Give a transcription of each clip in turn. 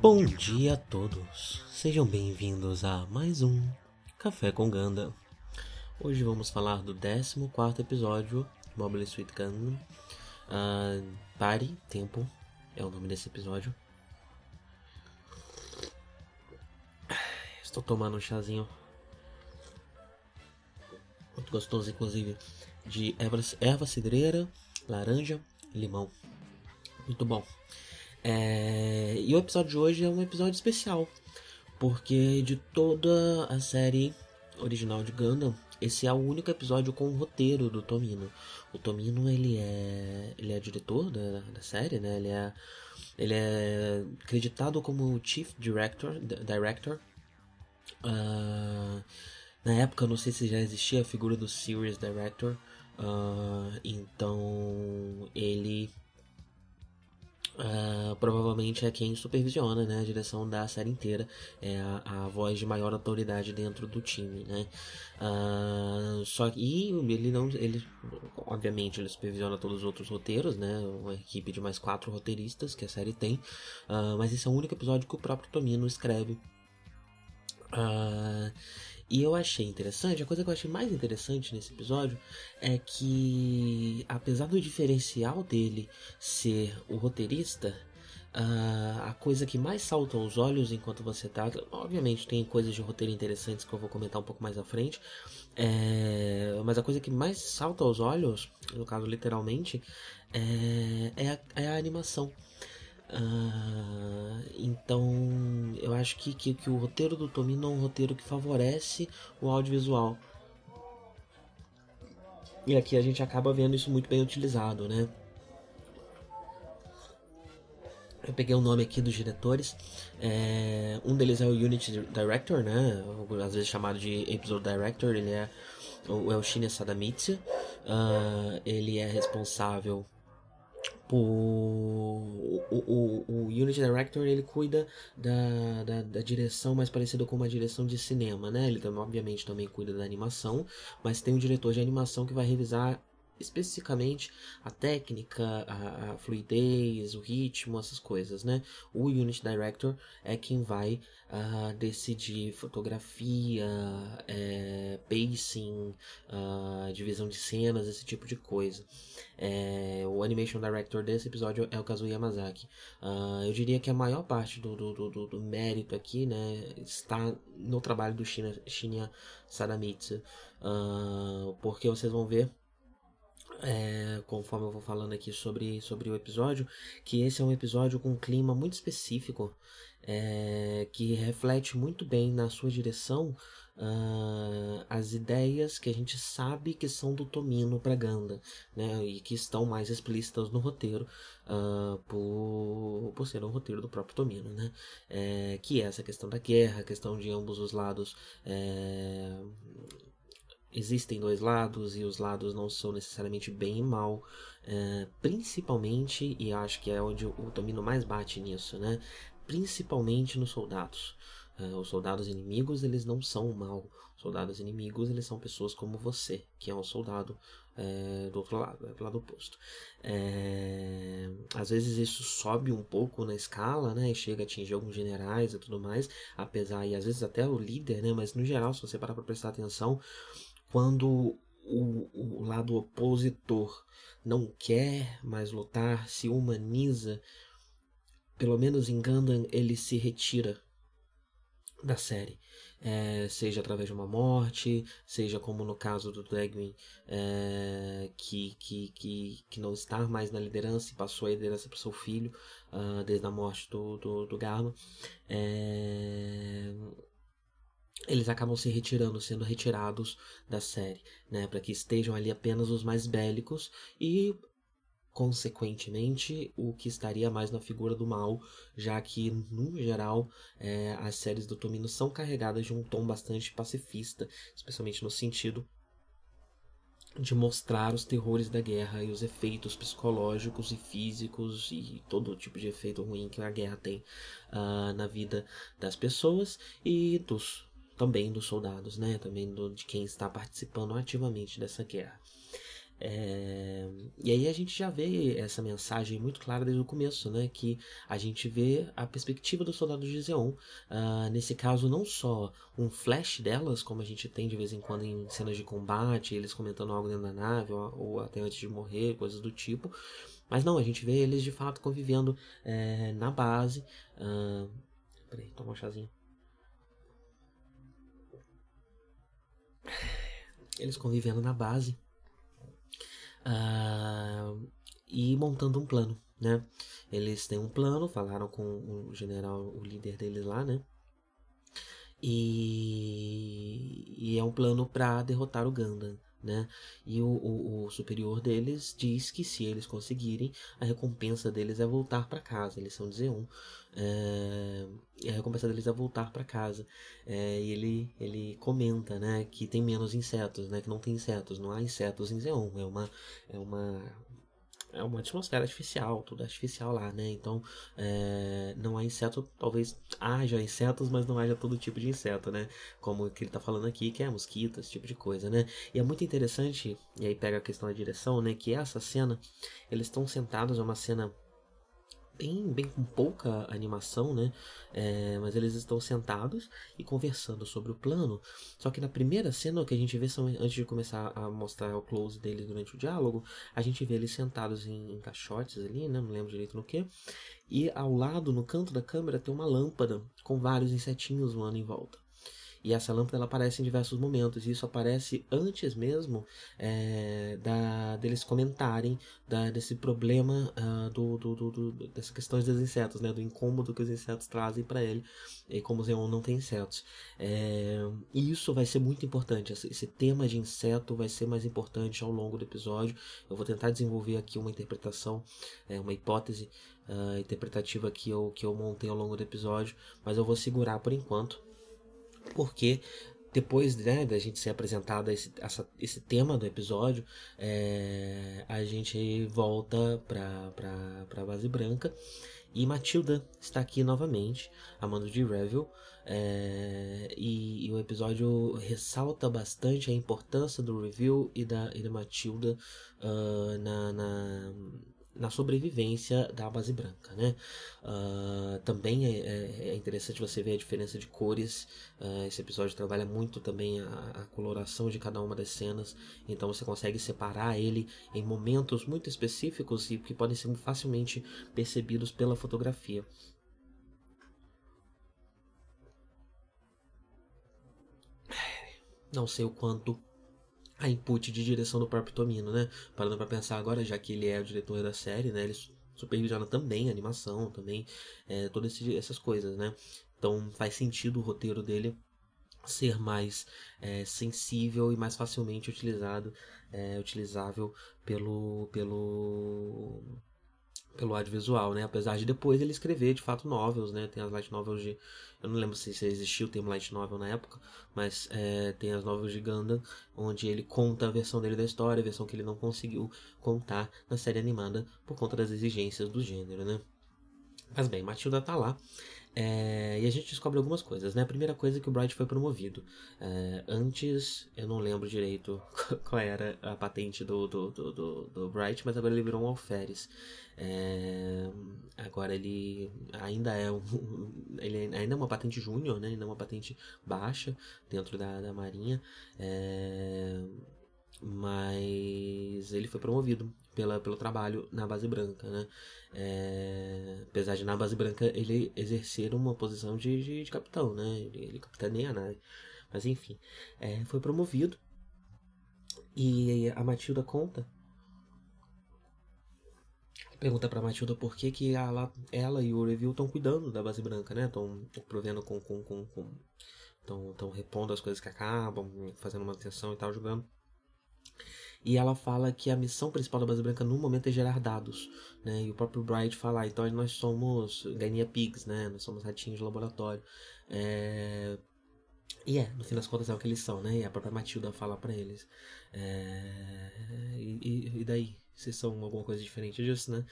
Bom dia a todos, sejam bem-vindos a mais um Café com Ganda. Hoje vamos falar do 14 episódio Mobile Suit Gundam. Uh, pare, tempo, é o nome desse episódio. Estou tomando um chazinho muito gostoso, inclusive, de erva, erva cidreira, laranja e limão. Muito bom. É... E o episódio de hoje é um episódio especial, porque de toda a série original de Gundam, esse é o único episódio com o roteiro do Tomino. O Tomino ele é ele é diretor da, da série, né? Ele é ele é acreditado como Chief Director, Director. Uh, na época, não sei se já existia a figura do Series Director. Uh, então ele Uh, provavelmente é quem supervisiona né, a direção da série inteira, é a, a voz de maior autoridade dentro do time, né? Uh, só que ele não, ele obviamente ele supervisiona todos os outros roteiros, né? Uma equipe de mais quatro roteiristas que a série tem, uh, mas esse é o único episódio que o próprio Tomino escreve. Uh, e eu achei interessante, a coisa que eu achei mais interessante nesse episódio é que, apesar do diferencial dele ser o roteirista, uh, a coisa que mais salta aos olhos enquanto você tá. Obviamente, tem coisas de roteiro interessantes que eu vou comentar um pouco mais à frente, é, mas a coisa que mais salta aos olhos, no caso literalmente, é, é, a, é a animação. Uh, então, eu acho que, que, que, o roteiro do Tomino é um roteiro que favorece o audiovisual. E aqui a gente acaba vendo isso muito bem utilizado, né? Eu peguei o nome aqui dos diretores. É, um deles é o Unity Director, né? Às vezes chamado de Episode Director. Ele é o, é o Sadamitsu. Uh, ele é responsável por o, o, o Unity Director ele cuida da, da, da, direção mais parecida com uma direção de cinema, né? Ele também, obviamente também cuida da animação, mas tem um diretor de animação que vai revisar especificamente a técnica, a, a, fluidez, o ritmo, essas coisas, né? O Unit Director é quem vai uh, decidir fotografia, é, pacing, uh, divisão de cenas, esse tipo de coisa. É, o Animation Director desse episódio é o Kazuya Yamazaki. Uh, eu diria que a maior parte do, do, do, do, mérito aqui, né, está no trabalho do Shinya, Shinya Sadamitsu, porque vocês vão ver é, conforme eu vou falando aqui sobre, sobre o episódio, que esse é um episódio com um clima muito específico, é, que reflete muito bem na sua direção uh, as ideias que a gente sabe que são do Tomino para Ganda, né, e que estão mais explícitas no roteiro, uh, por, por ser um roteiro do próprio Tomino, né, é, que é essa questão da guerra, a questão de ambos os lados. É, existem dois lados e os lados não são necessariamente bem e mal, é, principalmente, e acho que é onde o Tomino mais bate nisso, né? Principalmente nos soldados. É, os soldados inimigos, eles não são mal. Os soldados inimigos, eles são pessoas como você, que é um soldado é, do outro lado, do lado oposto. É, às vezes isso sobe um pouco na escala, né? E chega a atingir alguns generais e tudo mais, apesar, e às vezes até o líder, né? Mas no geral, se você parar para prestar atenção, quando o, o lado opositor não quer mais lutar, se humaniza, pelo menos em Gundam ele se retira da série. É, seja através de uma morte, seja como no caso do Dagwin, é, que, que, que, que não está mais na liderança e passou a liderança para seu filho, uh, desde a morte do, do, do Garma. É, eles acabam se retirando, sendo retirados da série, né, para que estejam ali apenas os mais bélicos e consequentemente o que estaria mais na figura do mal, já que no geral é, as séries do Tomino são carregadas de um tom bastante pacifista, especialmente no sentido de mostrar os terrores da guerra e os efeitos psicológicos e físicos e todo tipo de efeito ruim que a guerra tem uh, na vida das pessoas e dos também dos soldados, né? Também do, de quem está participando ativamente dessa guerra. É... E aí a gente já vê essa mensagem muito clara desde o começo, né? Que a gente vê a perspectiva dos soldados de Zeon. Uh, nesse caso, não só um flash delas, como a gente tem de vez em quando em cenas de combate, eles comentando algo dentro da nave, ou, ou até antes de morrer, coisas do tipo. Mas não, a gente vê eles de fato convivendo é, na base. Uh... Peraí, toma um chazinho. Eles convivendo na base uh, e montando um plano, né? Eles têm um plano, falaram com o general, o líder deles lá, né? E, e é um plano para derrotar o Gundam né? E o, o, o, superior deles diz que se eles conseguirem, a recompensa deles é voltar para casa. Eles são Z1. É, e a recompensa deles é voltar para casa. É, e ele, ele comenta, né, que tem menos insetos, né, que não tem insetos, não há insetos em Z1. É uma, é uma é uma atmosfera artificial, tudo artificial lá, né? Então, é, não há inseto, talvez haja insetos, mas não haja todo tipo de inseto, né? Como que ele tá falando aqui, que é mosquito, esse tipo de coisa, né? E é muito interessante, e aí pega a questão da direção, né? Que essa cena, eles estão sentados, é uma cena bem, bem com pouca animação, né? É, mas eles estão sentados e conversando sobre o plano. Só que na primeira cena, que a gente vê são, antes de começar a mostrar o close deles durante o diálogo, a gente vê eles sentados em, em caixotes ali, né? Não lembro direito no que. E ao lado, no canto da câmera, tem uma lâmpada com vários insetinhos voando em volta. E essa lâmpada ela aparece em diversos momentos. E isso aparece antes mesmo é, da, deles comentarem da, desse problema uh, do, do, do, do, dessas questões dos insetos, né? Do incômodo que os insetos trazem para ele. E como o Zeon não tem insetos. É, e isso vai ser muito importante. Esse, esse tema de inseto vai ser mais importante ao longo do episódio. Eu vou tentar desenvolver aqui uma interpretação, é, uma hipótese uh, interpretativa que eu, que eu montei ao longo do episódio. Mas eu vou segurar por enquanto porque depois né, da gente ser apresentado esse, essa, esse tema do episódio, é, a gente volta para a base branca. E Matilda está aqui novamente, a mando de Revel, é, e, e, o episódio ressalta bastante a importância do review e da, e da Matilda uh, na, na na sobrevivência da base branca, né? Uh, também é, é, é, interessante você ver a diferença de cores. Uh, esse episódio trabalha muito também a, a, coloração de cada uma das cenas, então você consegue separar ele em momentos muito específicos e que podem ser facilmente percebidos pela fotografia. Não sei o quanto a input de direção do próprio Tomino, né? Parando para pensar agora, já que ele é o diretor da série, né? Ele supervisiona também animação, também é, todas essas coisas, né? Então faz sentido o roteiro dele ser mais é, sensível e mais facilmente utilizado, é, utilizável pelo pelo pelo audiovisual, né? Apesar de depois ele escrever de fato novels, né? Tem as light novels de eu não lembro se, existiu o termo light novel na época, mas é, tem as novels de Gundam, onde ele conta a versão dele da história, a versão que ele não conseguiu contar na série animada por conta das exigências do gênero, né? Mas bem, Matilda tá lá. É, e a gente descobre algumas coisas, né? A primeira coisa é que o Bright foi promovido. É, antes, eu não lembro direito qual era a patente do, do, do, do, do Bright, mas agora ele virou um alferes. É, agora ele ainda é um, ele ainda é uma patente júnior, né? Ainda é uma patente baixa dentro da, da marinha. É, mas ele foi promovido pela, pelo trabalho na base branca, né? É, apesar de na base branca ele exercer uma posição de, de, de capitão, né? Ele, ele capitaneia a nave. Mas enfim, é, foi promovido. E a Matilda conta. Pergunta pra Matilda por que, que ela, ela e o Review estão cuidando da base branca, né? Estão provendo com. com, com, com estão repondo as coisas que acabam, fazendo manutenção e tal, jogando. E ela fala que a missão principal da Base Branca no momento é gerar dados, né? E o próprio Bright fala, ah, então nós somos Gainea Pigs, né? Nós somos ratinhos de laboratório. É... E é, no fim das contas é o que eles são, né? E a própria Matilda fala para eles. É... E, e, daí? Vocês são alguma coisa diferente disso, né?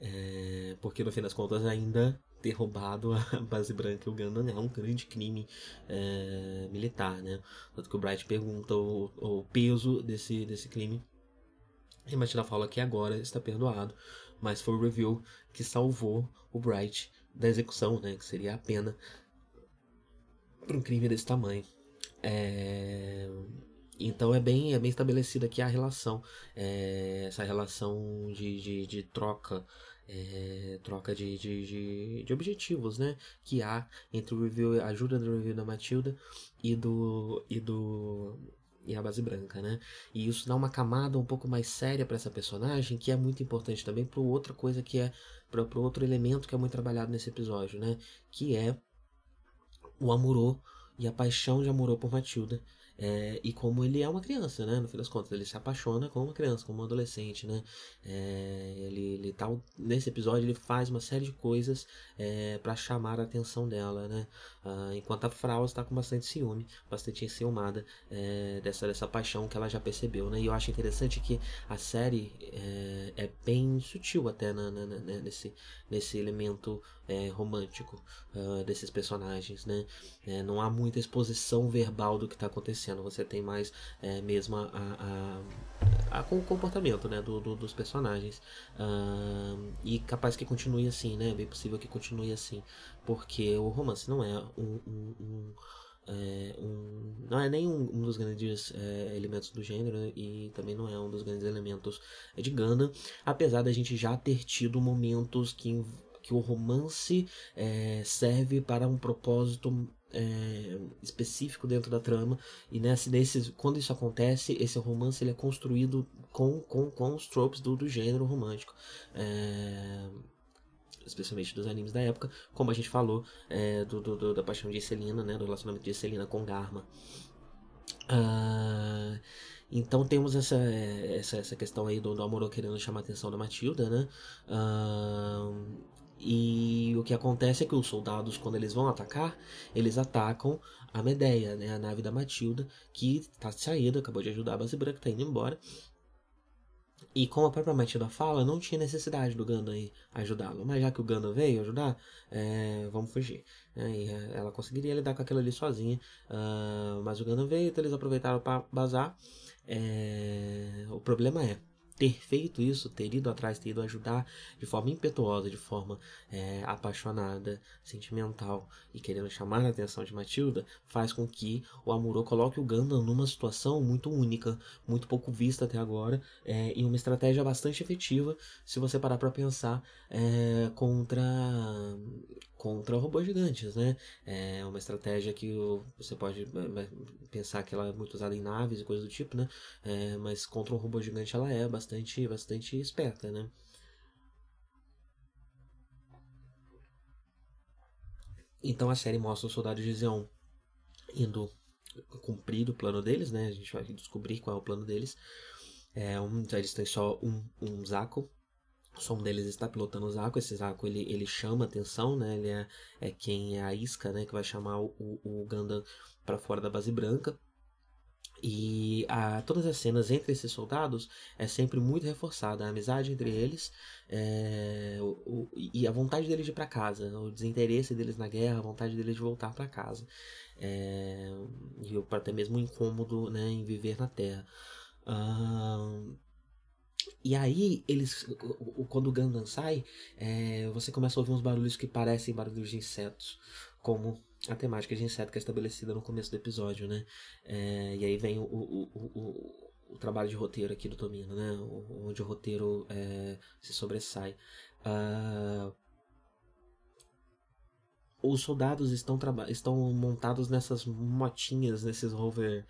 É... Porque no fim das contas ainda ter roubado a base branca o Gundam é um grande crime é, militar, né? Tanto que o Bright pergunta o, o, peso desse, desse crime E Matilda fala que agora está perdoado, mas foi o review que salvou o Bright da execução, né? Que seria a pena para um crime desse tamanho. É... Então é bem, é bem estabelecida aqui a relação, é... essa relação de, de, de troca, é... troca de, de, de, de, objetivos, né? Que há entre o review, a ajuda do review da Matilda e do, e do e a base branca, né? E isso dá uma camada um pouco mais séria para essa personagem, que é muito importante também para outra coisa que é para outro elemento que é muito trabalhado nesse episódio, né? Que é o amorô e a paixão de amorô por Matilda, é, e como ele é uma criança, né? No fim das contas, ele se apaixona como uma criança, como um adolescente, né? É, ele, ele tá, nesse episódio ele faz uma série de coisas é, para chamar a atenção dela, né? Ah, enquanto a Frau está com bastante ciúme, bastante enciumada é, dessa, dessa paixão que ela já percebeu, né? E eu acho interessante que a série é, é bem sutil até na, na, na, nesse, nesse elemento é, romântico uh, desses personagens, né? É, não há muita exposição verbal do que está acontecendo, você tem mais é, mesmo a, a, a, o comportamento né, do, do dos personagens. Uh, e capaz que continue assim, né? É bem possível que continue assim, porque o romance não é um, um, um é, um, não é nem um, um dos grandes é, elementos do gênero né, e também não é um dos grandes elementos de Gundam, apesar da gente já ter tido momentos que que o romance é, serve para um propósito é, específico dentro da trama. E nesse, nesse, quando isso acontece esse romance ele é construído com, com, com os tropes do, do gênero romântico. É, especialmente dos animes da época. Como a gente falou é, do, do, da paixão de Celina né, do relacionamento de Celina com Garma. Uh, então temos essa, essa, essa questão aí do, do querendo chamar a atenção da Matilda, né? Uh, e o que acontece é que os soldados, quando eles vão atacar, eles atacam a Medeia, né, a nave da Matilda, que está saída, acabou de ajudar a base branca, está indo embora. E como a própria Matilda fala, não tinha necessidade do Gundam ajudá-lo. Mas já que o Gundam veio ajudar, é, vamos fugir. É, ela conseguiria lidar com aquilo ali sozinha. Uh, mas o Gundam veio, então eles aproveitaram para bazar. É, o problema é, ter feito isso, ter ido atrás, ter ido ajudar de forma impetuosa, de forma é, apaixonada, sentimental e querendo chamar a atenção de Matilda, faz com que o Amuro coloque o Gundam numa situação muito única, muito pouco vista até agora, é, e uma estratégia bastante efetiva, se você parar para pensar, é, contra contra robôs gigantes, né? É uma estratégia que você pode é, pensar que ela é muito usada em naves e coisas do tipo, né? É, mas contra um robô gigante ela é bastante, bastante esperta, né? Então a série mostra os soldados de Zeon indo cumprir o plano deles, né? A gente vai descobrir qual é o plano deles. É, um, eles têm só um, um Zaco, só um deles está pilotando o Zaco. Esse Zaco ele, ele chama atenção, né? Ele é, é quem é a isca, né? Que vai chamar o, o, o Gundam para fora da base branca. E a, todas as cenas entre esses soldados é sempre muito reforçada. A amizade entre eles é, o, o, e a vontade deles de ir para casa. O desinteresse deles na guerra, a vontade deles de voltar para casa. É, e até mesmo o incômodo né, em viver na Terra. Uh, e aí, eles, quando o Gundam sai, é, você começa a ouvir uns barulhos que parecem barulhos de insetos, como a temática de inseto que é estabelecida no começo do episódio, né? É, e aí vem o, o, o, o, trabalho de roteiro aqui do Tomino, né? Onde o roteiro é, se sobressai. Uh, os soldados estão, estão montados nessas motinhas, nesses rover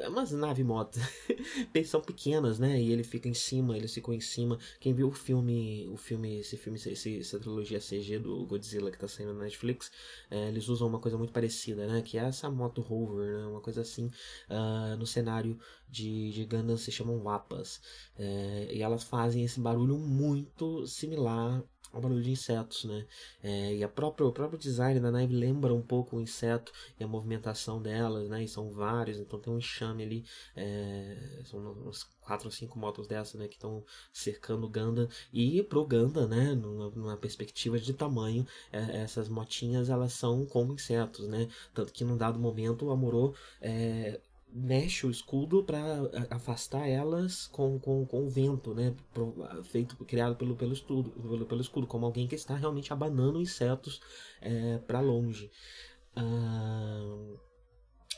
é umas nave moto. são pequenas, né? E ele fica em cima, eles ficam em cima. Quem viu o filme, o filme, esse filme, esse, essa trilogia CG do Godzilla que tá saindo na Netflix, é, eles usam uma coisa muito parecida, né? Que é essa moto rover, né? Uma coisa assim. Uh, no cenário de, de Gundam se chamam Wapas. É, e elas fazem esse barulho muito similar ao barulho de insetos, né? É, e a própria, o próprio design da nave lembra um pouco o inseto e a movimentação delas, né? E são vários, então tem um enxame ali, é, são uns quatro ou cinco motos dessa, né? Que estão cercando o Ganda e pro Ganda, né? Numa, numa perspectiva de tamanho, é, essas motinhas elas são como insetos, né? Tanto que num dado momento o Amorô é, mexe o escudo para afastar elas com, com, com o vento, né? Feito, criado pelo, pelo, estudo, pelo, pelo escudo, como alguém que está realmente abanando insetos é, para longe. Ah,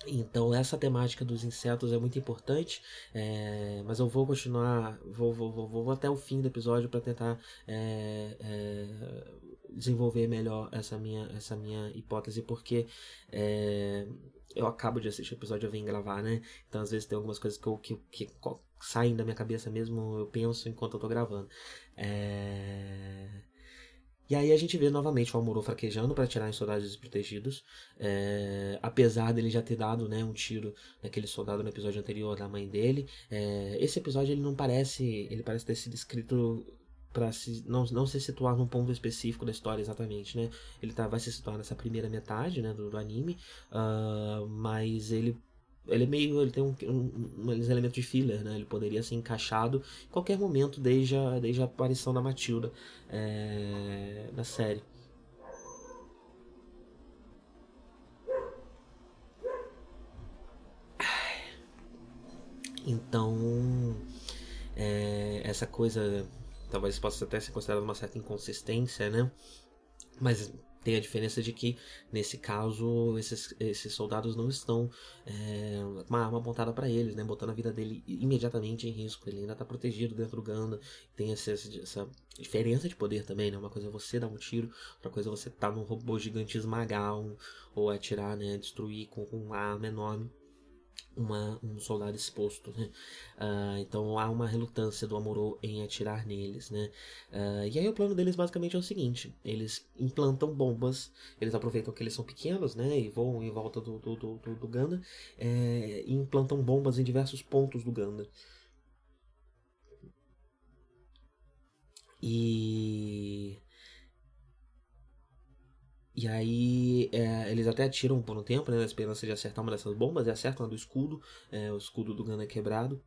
então essa temática dos insetos é muito importante, é, mas eu vou continuar, vou, vou, vou, vou até o fim do episódio para tentar é, é, desenvolver melhor essa minha, essa minha hipótese, porque é, eu acabo de assistir o episódio, eu venho gravar, né? Então às vezes tem algumas coisas que, eu, que, que saem da minha cabeça mesmo, eu penso enquanto eu tô gravando. É... E aí a gente vê novamente o Almoro fraquejando para tirar os soldados desprotegidos. É, apesar dele já ter dado né, um tiro naquele soldado no episódio anterior da mãe dele. É, esse episódio ele não parece. Ele parece ter sido escrito para se, não, não se situar num ponto específico da história exatamente, né? Ele tá, vai se situar nessa primeira metade né, do, do anime, uh, mas ele ele é meio. ele tem um, um, um, elementos de filler, né? Ele poderia ser encaixado em qualquer momento desde a, desde a aparição da Matilda é, na série. Então, é, essa coisa talvez possa até ser considerada uma certa inconsistência, né? Mas tem a diferença de que, nesse caso, esses, esses soldados não estão é, uma arma apontada para eles, né? Botando a vida dele imediatamente em risco. Ele ainda está protegido dentro do Ganda. Tem essa, essa diferença de poder também, né? Uma coisa é você dar um tiro, outra coisa é você tá num robô gigante esmagar um, ou atirar, né? Destruir com, com uma arma enorme uma, um soldado exposto, né? Uh, então há uma relutância do Amorô em atirar neles, né? Uh, e aí o plano deles basicamente é o seguinte: eles implantam bombas, eles aproveitam que eles são pequenos, né? E voam em volta do, do, do, do, do Ganda é, e implantam bombas em diversos pontos do Ganda. E e aí é, eles até atiram por um tempo, né, na esperança de acertar uma dessas bombas, e acertam a do escudo, é, o escudo do Gana é quebrado.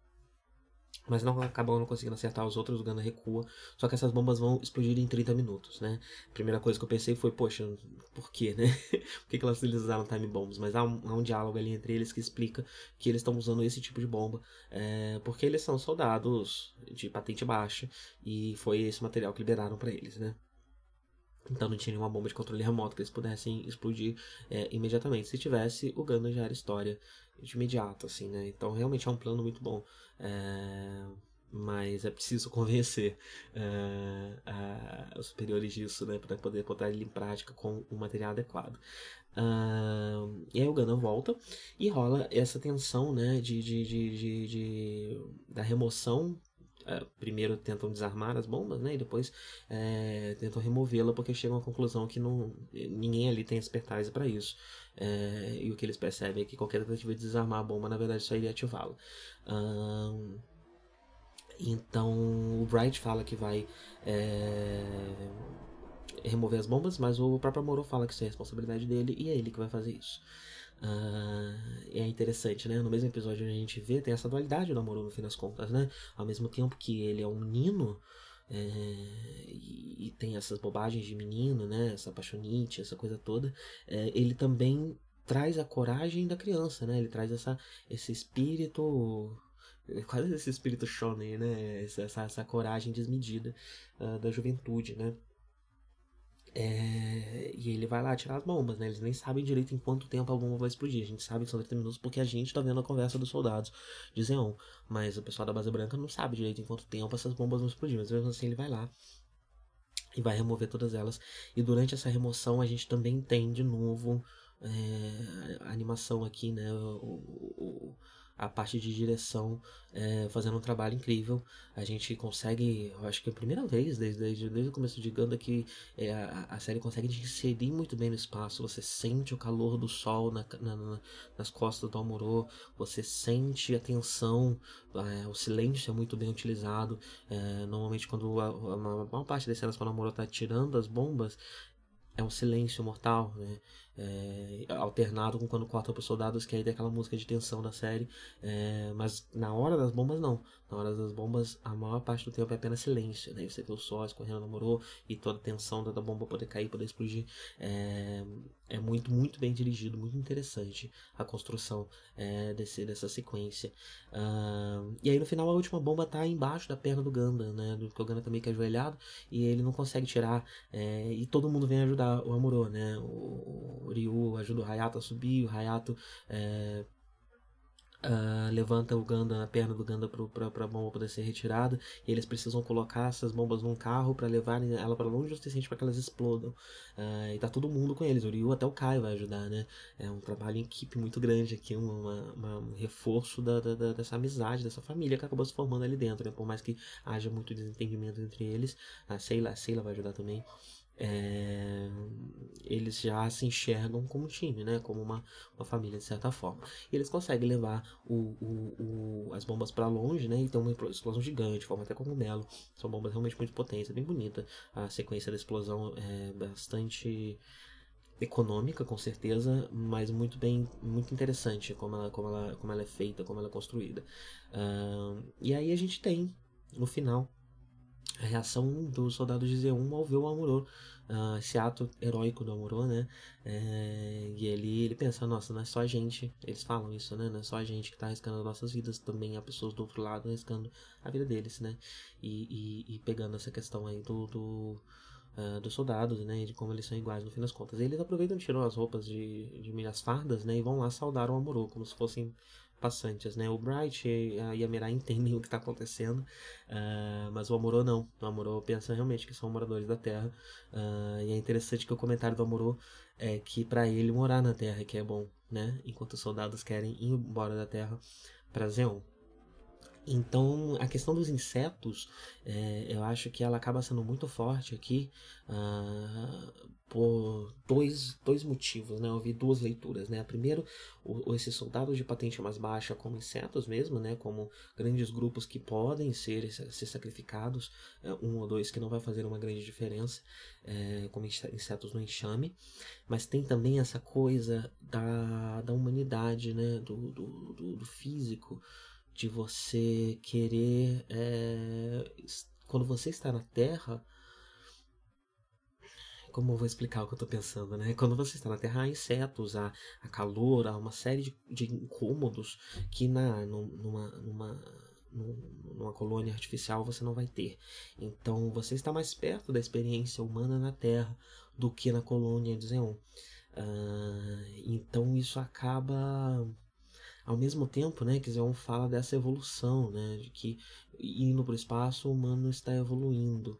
Mas não acabam não conseguindo acertar os outros, o Gana recua. Só que essas bombas vão explodir em 30 minutos, né? A primeira coisa que eu pensei foi, poxa, por quê, né? por que, que elas usaram time bombs? Mas há um, há um diálogo ali entre eles que explica que eles estão usando esse tipo de bomba. É, porque eles são soldados de patente baixa. E foi esse material que liberaram para eles, né? Então não tinha nenhuma bomba de controle remoto que eles pudessem explodir é, imediatamente. Se tivesse, o Gundam já era história de imediato, assim, né? Então realmente é um plano muito bom. É... Mas é preciso convencer é, os superiores disso, né? Para poder botar ele em prática com o material adequado. Uh, e aí o Gundam volta e rola essa tensão, né? De, de, de, de, de da remoção é, primeiro tentam desarmar as bombas, né? E depois é, tentam removê-la porque chegam à conclusão que não, ninguém ali tem expertise para isso. É, e o que eles percebem é que qualquer tentativa de desarmar a bomba, na verdade, só iria ativá-la. então o Bright fala que vai é, remover as bombas, mas o próprio Moro fala que isso é responsabilidade dele e é ele que vai fazer isso. Uh, é interessante, né? No mesmo episódio a gente vê, tem essa dualidade do Amorô no fim das contas, né? Ao mesmo tempo que ele é um menino é, e, e, tem essas bobagens de menino, né? Essa apaixonite, essa coisa toda, é, ele também traz a coragem da criança, né? Ele traz essa, esse espírito quase esse espírito shonen, né? Essa, essa, essa coragem desmedida uh, da juventude, né? É, e ele vai lá tirar as bombas, né? Eles nem sabem direito em quanto tempo a bomba vai explodir. A gente sabe que são 30 minutos porque a gente tá vendo a conversa dos soldados de Zeon. Mas o pessoal da base branca não sabe direito em quanto tempo essas bombas vão explodir. Mas mesmo assim ele vai lá e vai remover todas elas. E durante essa remoção a gente também tem de novo é, a animação aqui, né? O, o, a parte de direção é, fazendo um trabalho incrível. A gente consegue, eu acho que é a primeira vez, desde, desde, desde o começo de Ganda, que é, a, a, série consegue te inserir muito bem no espaço. Você sente o calor do sol na, na, na, nas costas do Amorô, você sente a tensão, é, o silêncio é muito bem utilizado. É, normalmente, quando a, a, a maior parte das cenas quando o Amorô está tirando as bombas, é um silêncio mortal, né? É, alternado com quando corta pros soldados, que aí tem aquela música de tensão da série. É, mas na hora das bombas, não. Na hora das bombas, a maior parte do tempo é apenas silêncio. Né? Você vê o sol escorrendo no morô e toda a tensão da bomba poder cair, poder explodir. É, é muito, muito bem dirigido, muito interessante a construção é, desse, dessa sequência. Uh, e aí no final a última bomba tá embaixo da perna do Ganda, né? Porque o Ganda tá meio que ajoelhado e ele não consegue tirar. É, e todo mundo vem ajudar o Amuro, né? O, o Ryu ajuda o Hayato a subir, o Hayato. É, Uh, levanta o Ganda, a perna do Ganda para a bomba poder ser retirada. E eles precisam colocar essas bombas num carro para levarem ela para longe o suficiente para que elas explodam. Uh, e tá todo mundo com eles. O Ryu até o Kai vai ajudar, né? É um trabalho em equipe muito grande aqui, uma, uma, um reforço da, da, dessa amizade, dessa família que acabou se formando ali dentro, né? Por mais que haja muito desentendimento entre eles. A Seila vai ajudar também é, eles já se enxergam como time, né? Como uma, uma família de certa forma. E eles conseguem levar o, o, o as bombas para longe, né? E tem uma explosão gigante, forma até cogumelo. São bombas realmente muito potentes, bem bonita. A sequência da explosão é bastante econômica, com certeza, mas muito bem, muito interessante como ela, como ela, como ela é feita, como ela é construída. Uh, e aí a gente tem, no final, a reação dos soldados de Z1 ao ver o Amuro, uh, esse ato heróico do Amuro, né? É, e ele, ele pensa, nossa, não é só a gente, eles falam isso, né? Não é só a gente que está arriscando as nossas vidas, também há pessoas do outro lado arriscando a vida deles, né? E, e, e pegando essa questão aí do, do Uh, dos soldados, né, de como eles são iguais no fim das contas. E eles aproveitam, tiram as roupas de, de milhas fardas, né, e vão lá saudar o Amuro, como se fossem passantes, né? O Bright e a Yamira entendem o que está acontecendo, uh, mas o Amorô não. O Amorô pensa realmente que são moradores da Terra. Uh, e é interessante que o comentário do Amorô é que para ele morar na Terra é que é bom, né? Enquanto os soldados querem ir embora da Terra para Zeon. Então, a questão dos insetos, é, eu acho que ela acaba sendo muito forte aqui uh, por dois, dois motivos, né? Eu vi duas leituras, né? Primeiro, o, esses soldados de patente mais baixa como insetos mesmo, né? Como grandes grupos que podem ser, ser sacrificados, é, um ou dois que não vai fazer uma grande diferença, é, como insetos no enxame. Mas tem também essa coisa da, da humanidade, né? do, do, do, do físico, de você querer. É, quando você está na Terra. Como eu vou explicar o que eu estou pensando, né? Quando você está na Terra, há insetos, há, há calor, há uma série de, de incômodos que na, numa, numa, numa colônia artificial você não vai ter. Então você está mais perto da experiência humana na Terra do que na colônia de Zeon. Uh, então isso acaba ao mesmo tempo, né, Zeon fala dessa evolução, né, de que indo para o espaço o humano está evoluindo.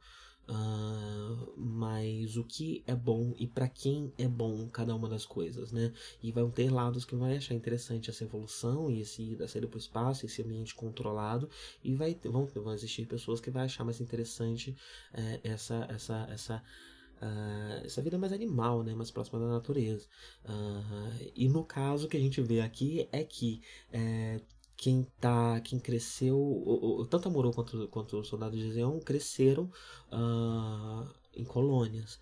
Uh, mas o que é bom e para quem é bom cada uma das coisas, né? E vão ter lados que vai achar interessante essa evolução e esse da saída para o espaço, esse ambiente controlado, e vai vão, vão existir pessoas que vai achar mais interessante é, essa essa essa Uh, essa vida é mais animal, né, mais próxima da natureza. Uh, e no caso que a gente vê aqui é que é, quem tá, quem cresceu, o, tanto a Moro quanto, quanto os soldados de Zeon cresceram uh, em colônias.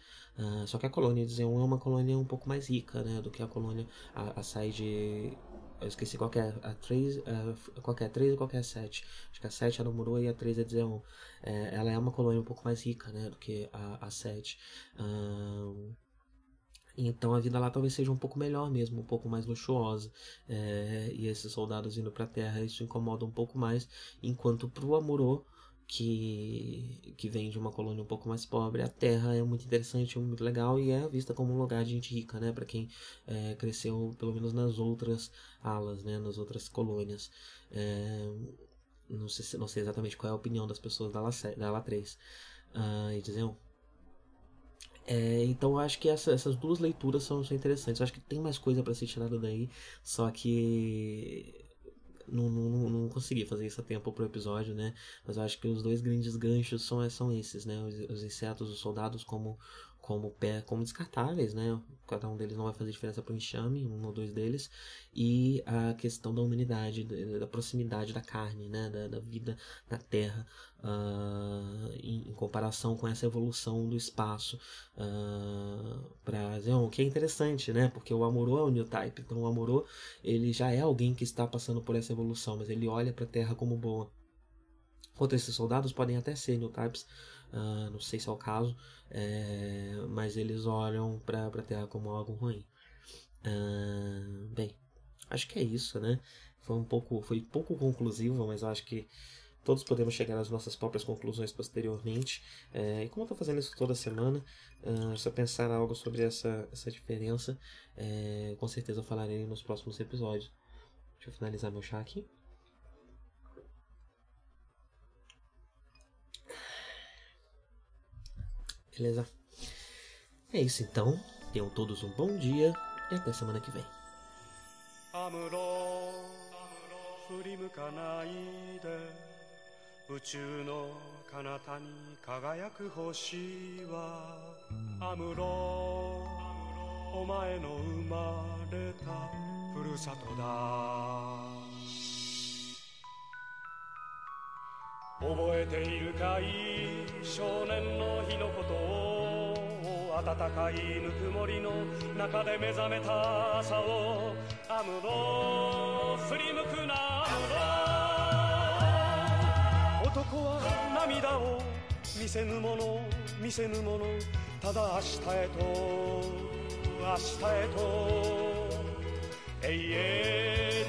só que a colônia de Zeon é uma colônia um pouco mais rica, né, do que a colônia a, a de eu esqueci qual é a 3, qual é a 3 e qual é a 7. Acho que a 7 é a Muro e a 3 é Zeon. É, ela é uma colônia um pouco mais rica, né, do que a, a 7. Um, então a vida lá talvez seja um pouco melhor mesmo, um pouco mais luxuosa. É, e esses soldados indo para a Terra, isso incomoda um pouco mais. Enquanto para o Amuro, que, que vem de uma colônia um pouco mais pobre, a Terra é muito interessante, muito legal e é vista como um lugar de gente rica, né? Para quem é, cresceu pelo menos nas outras alas, né? Nas outras colônias. É, não sei, não sei exatamente qual é a opinião das pessoas da ala, da ala 3. Uh, e diziam. É, então eu acho que essa, essas duas leituras são, são interessantes. Eu acho que tem mais coisa para ser tirada daí, só que não, não, não consegui fazer isso a tempo pro episódio, né? Mas eu acho que os dois grandes ganchos são, são esses, né? Os, os insetos, os soldados como, como, como descartáveis, né? Cada um deles não vai fazer diferença para o enxame, um ou dois deles. E a questão da humanidade, da proximidade da carne, né? Da, da vida na Terra, uh, em, em, comparação com essa evolução do espaço. Uh, pra, o que é interessante, né? Porque o Amorô é o New Type. Então o Amorô, ele já é alguém que está passando por essa evolução, mas ele olha para a Terra como boa. Enquanto esses soldados podem até ser New Types, uh, não sei se é o caso, é, mas eles olham para a Terra como algo ruim. Uh, bem, acho que é isso, né? Foi um pouco, foi pouco conclusivo, mas acho que todos podemos chegar às nossas próprias conclusões posteriormente. É, e como eu estou fazendo isso toda semana, uh, se eu pensar algo sobre essa, essa diferença, é, com certeza eu falarei nos próximos episódios. Deixa eu finalizar meu chá aqui. Beleza? É isso então. Tenham todos um bom dia e até semana que vem. 振り向かないで宇宙の彼方に輝く星はアムロお前の生まれたふるさとだ 覚えているかい少年の日のことを暖かいぬくもりの中で目覚めた朝をアムロ振り向くなアムロ男は涙を見せぬもの見せぬものただ明日へと明日へと。永遠